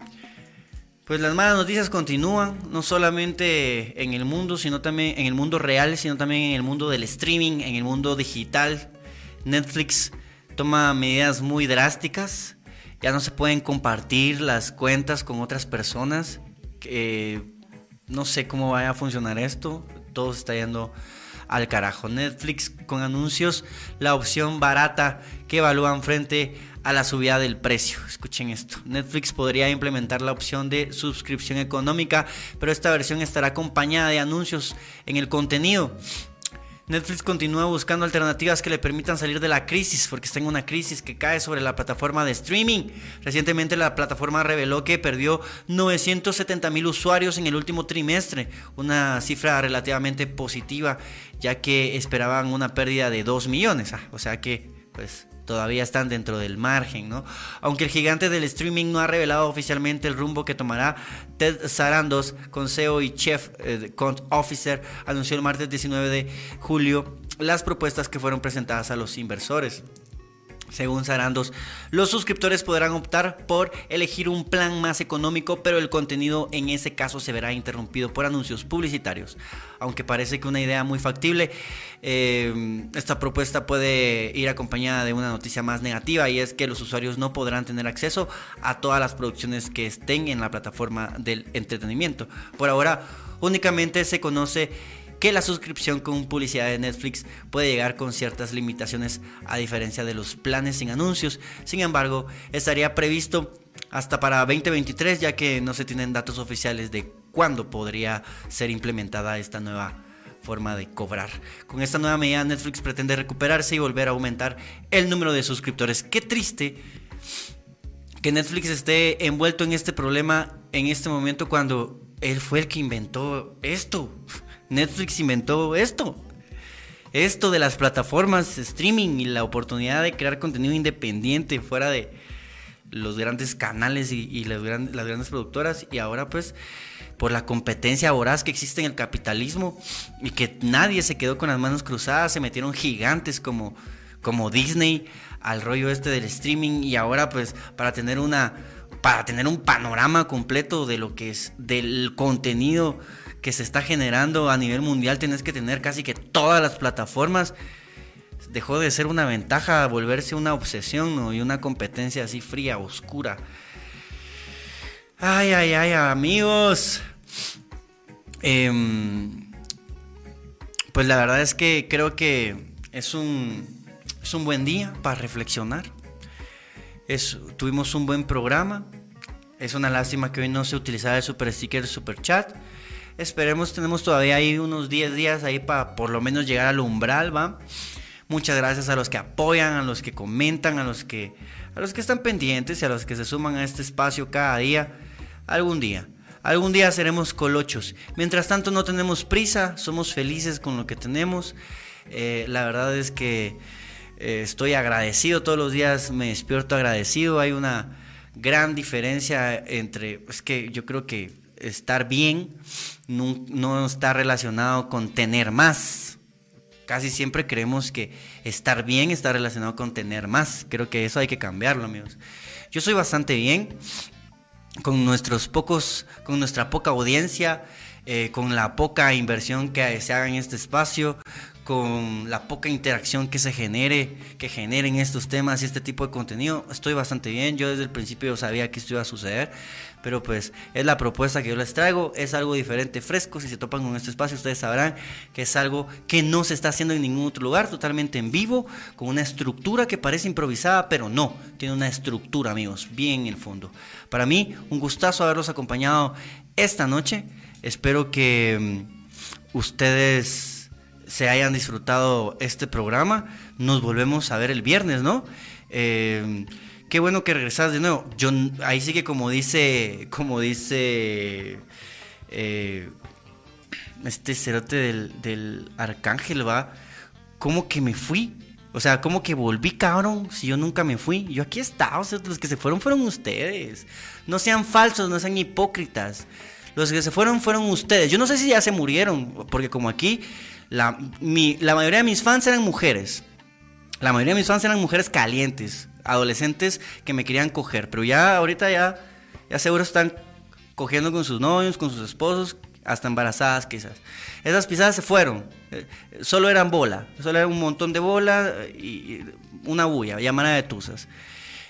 pues las malas noticias continúan, no solamente en el mundo, sino también en el mundo real, sino también en el mundo del streaming, en el mundo digital. Netflix toma medidas muy drásticas. Ya no se pueden compartir las cuentas con otras personas. no sé cómo vaya a funcionar esto. Todo está yendo al carajo. Netflix con anuncios, la opción barata que evalúan frente a la subida del precio. Escuchen esto. Netflix podría implementar la opción de suscripción económica, pero esta versión estará acompañada de anuncios en el contenido. Netflix continúa buscando alternativas que le permitan salir de la crisis, porque está en una crisis que cae sobre la plataforma de streaming. Recientemente la plataforma reveló que perdió 970 mil usuarios en el último trimestre, una cifra relativamente positiva, ya que esperaban una pérdida de 2 millones. Ah, o sea que, pues, todavía están dentro del margen, ¿no? Aunque el gigante del streaming no ha revelado oficialmente el rumbo que tomará, Ted Sarandos, CEO y Chief eh, Officer, anunció el martes 19 de julio las propuestas que fueron presentadas a los inversores. Según Sarandos, los suscriptores podrán optar por elegir un plan más económico, pero el contenido en ese caso se verá interrumpido por anuncios publicitarios. Aunque parece que una idea muy factible, eh, esta propuesta puede ir acompañada de una noticia más negativa y es que los usuarios no podrán tener acceso a todas las producciones que estén en la plataforma del entretenimiento. Por ahora, únicamente se conoce que la suscripción con publicidad de Netflix puede llegar con ciertas limitaciones a diferencia de los planes sin anuncios. Sin embargo, estaría previsto hasta para 2023 ya que no se tienen datos oficiales de cuándo podría ser implementada esta nueva forma de cobrar. Con esta nueva medida Netflix pretende recuperarse y volver a aumentar el número de suscriptores. Qué triste que Netflix esté envuelto en este problema en este momento cuando él fue el que inventó esto. Netflix inventó esto. Esto de las plataformas streaming y la oportunidad de crear contenido independiente fuera de los grandes canales y, las, grandes, productoras. Y ahora pues por la competencia voraz que existe en el capitalismo y que nadie se quedó con las manos cruzadas, se metieron gigantes como, como Disney al rollo este del streaming y ahora pues para tener una para tener un panorama completo de lo que es del contenido que se está generando a nivel mundial, tenés que tener casi que todas las plataformas. Dejó de ser una ventaja a volverse una obsesión y una competencia así fría, oscura. Ay, ay, ay, amigos. Em, pues la verdad es que creo que es un, es un buen día para reflexionar. Es, tuvimos un buen programa. Es una lástima que hoy no se utilizara el super sticker, el super chat. Esperemos, tenemos todavía ahí unos 10 días ahí para por lo menos llegar al umbral, ¿va? Muchas gracias a los que apoyan, a los que comentan, a los que, a los que están pendientes y a los que se suman a este espacio cada día. Algún día, algún día seremos colochos. Mientras tanto no tenemos prisa, somos felices con lo que tenemos. Eh, la verdad es que eh, estoy agradecido, todos los días me despierto agradecido. Hay una gran diferencia entre, es que yo creo que estar bien no, está relacionado con tener más. Casi siempre creemos que estar bien está relacionado con tener más. Creo que eso hay que cambiarlo, amigos. Yo soy bastante bien con nuestros pocos, con nuestra poca audiencia, eh, con la poca inversión que se haga en este espacio, con la poca interacción que se genere, que generen estos temas y este tipo de contenido, estoy bastante bien. Yo desde el principio sabía que esto iba a suceder, pero pues es la propuesta que yo les traigo, es algo diferente, fresco. Si se topan con este espacio, ustedes sabrán que es algo que no se está haciendo en ningún otro lugar, totalmente en vivo, con una estructura que parece improvisada, pero no, tiene una estructura, amigos, bien en el fondo. Para mí, un gustazo haberlos acompañado esta noche. Espero que mm, ustedes se hayan disfrutado este programa. Nos volvemos a ver el viernes, ¿no? Eh, qué bueno que regresas de nuevo. Yo ahí sí que como dice, como dice eh, este cerote del, arcángel, va, ¿cómo que me fui? O sea, ¿cómo que volví, cabrón? Si yo nunca me fui. Yo aquí estaba, o sea, los que se fueron fueron ustedes. No sean falsos, no sean hipócritas. Los que se fueron fueron ustedes. Yo no sé si ya se murieron, porque como aquí la, la mayoría de mis fans eran mujeres. La mayoría de mis fans eran mujeres calientes, adolescentes que me querían coger, pero ya ahorita ya, ya seguro están cogiendo con sus novios, con sus esposos, hasta embarazadas quizás. Esas pisadas se fueron, eh, solo eran bola, solo era un montón de bola y una bulla, llamada de tusas.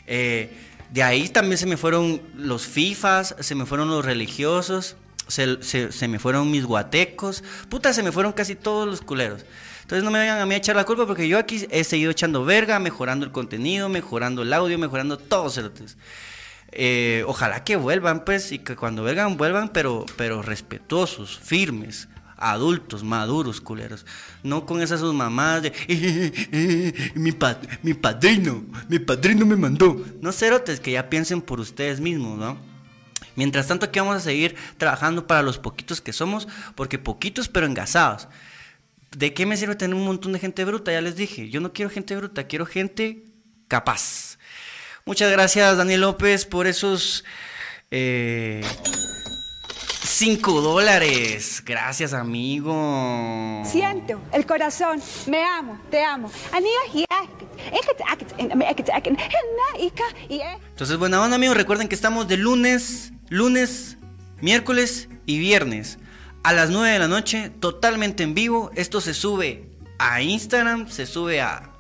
Eh, de ahí también se me fueron los FIFAs, se me fueron los religiosos, se, se, me fueron mis guatecos, puta, se me fueron casi todos los culeros. Entonces no me vengan a mí a echar la culpa porque yo aquí he seguido echando verga, mejorando el contenido, mejorando el audio, mejorando todo, cerotes. Eh, ojalá que vuelvan, pues, y que cuando vengan, vuelvan, pero, pero respetuosos, firmes, adultos, maduros, culeros. No con esas sus mamás de, eh, eh, eh, mi, mi padrino, mi padrino me mandó. No cerotes, que ya piensen por ustedes mismos, ¿no? Mientras tanto aquí vamos a seguir trabajando para los poquitos que somos, porque poquitos pero engasados. ¿De qué me sirve tener un montón de gente bruta? Ya les dije, yo no quiero gente bruta, quiero gente capaz. Muchas gracias Daniel López por esos... 5 dólares. Gracias, amigo. Siento el corazón. Me amo, te amo. Entonces, buena onda, amigos. Recuerden que estamos de lunes, lunes, miércoles y viernes a las 9 de la noche, totalmente en vivo. Esto se sube a Instagram, se sube a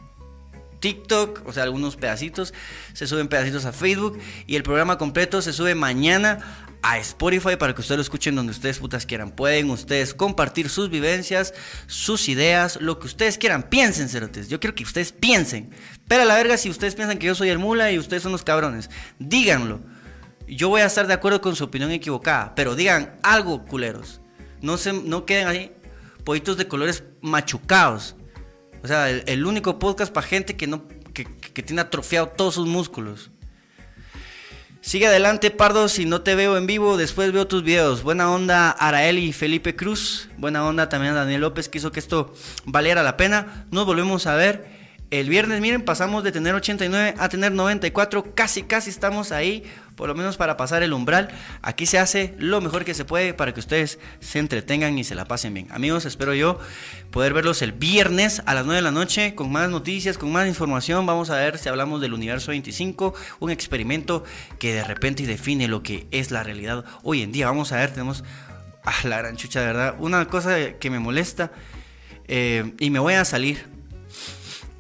TikTok, o sea, algunos pedacitos, se suben pedacitos a Facebook y el programa completo se sube mañana a Spotify para que ustedes lo escuchen donde ustedes putas quieran. Pueden ustedes compartir sus vivencias, sus ideas, lo que ustedes quieran. Piensen, cerotes. Yo quiero que ustedes piensen. Pero a la verga, si ustedes piensan que yo soy el mula y ustedes son los cabrones, díganlo. Yo voy a estar de acuerdo con su opinión equivocada, pero digan algo, culeros. No, se, no queden ahí pollitos de colores machucados. O sea, el, único podcast para gente que no que, que tiene atrofiado todos sus músculos. Sigue adelante, Pardo. Si no te veo en vivo, después veo tus videos. Buena onda, Araeli y Felipe Cruz. Buena onda también a Daniel López, que hizo que esto valiera la pena. Nos volvemos a ver el viernes, miren, pasamos de tener 89 a tener 94. Casi, casi estamos ahí, por lo menos para pasar el umbral. Aquí se hace lo mejor que se puede para que ustedes se entretengan y se la pasen bien. Amigos, espero yo poder verlos el viernes a las 9 de la noche con más noticias, con más información. Vamos a ver si hablamos del universo 25, un experimento que de repente define lo que es la realidad hoy en día. Vamos a ver, tenemos a la gran chucha, de verdad. Una cosa que me molesta eh, y me voy a salir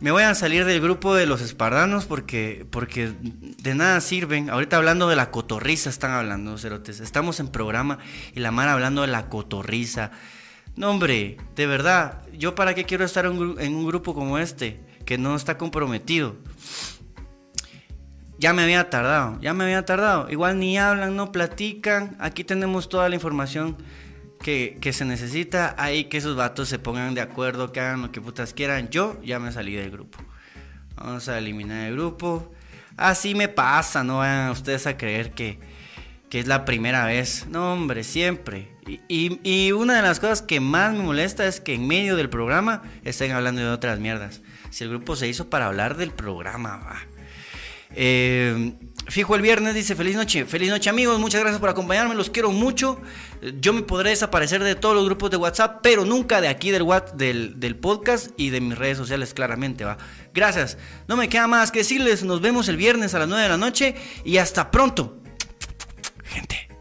me voy a salir del grupo de los espardanos porque, porque de nada sirven. Ahorita hablando de la cotorriza están hablando, cerotes. Estamos en programa y la mar hablando de la cotorriza. No, hombre, de verdad, ¿yo para qué quiero estar en un grupo como este que no está comprometido? Ya me había tardado, ya me había tardado. Igual ni hablan, no platican. Aquí tenemos toda la información que, se necesita ahí que esos vatos se pongan de acuerdo, que hagan lo que putas quieran. Yo ya me salí del grupo. Vamos a eliminar el grupo. Así me pasa, no vayan ustedes a creer que, que es la primera vez. No, hombre, siempre. Y, y, una de las cosas que más me molesta es que en medio del programa estén hablando de otras mierdas. Si el grupo se hizo para hablar del programa, va. Eh, Fijo el viernes, dice feliz noche, feliz noche amigos, muchas gracias por acompañarme, los quiero mucho. Yo me podré desaparecer de todos los grupos de WhatsApp, pero nunca de aquí del, del, del podcast y de mis redes sociales, claramente, va. Gracias, no me queda más que decirles, nos vemos el viernes a las 9 de la noche y hasta pronto. Gente.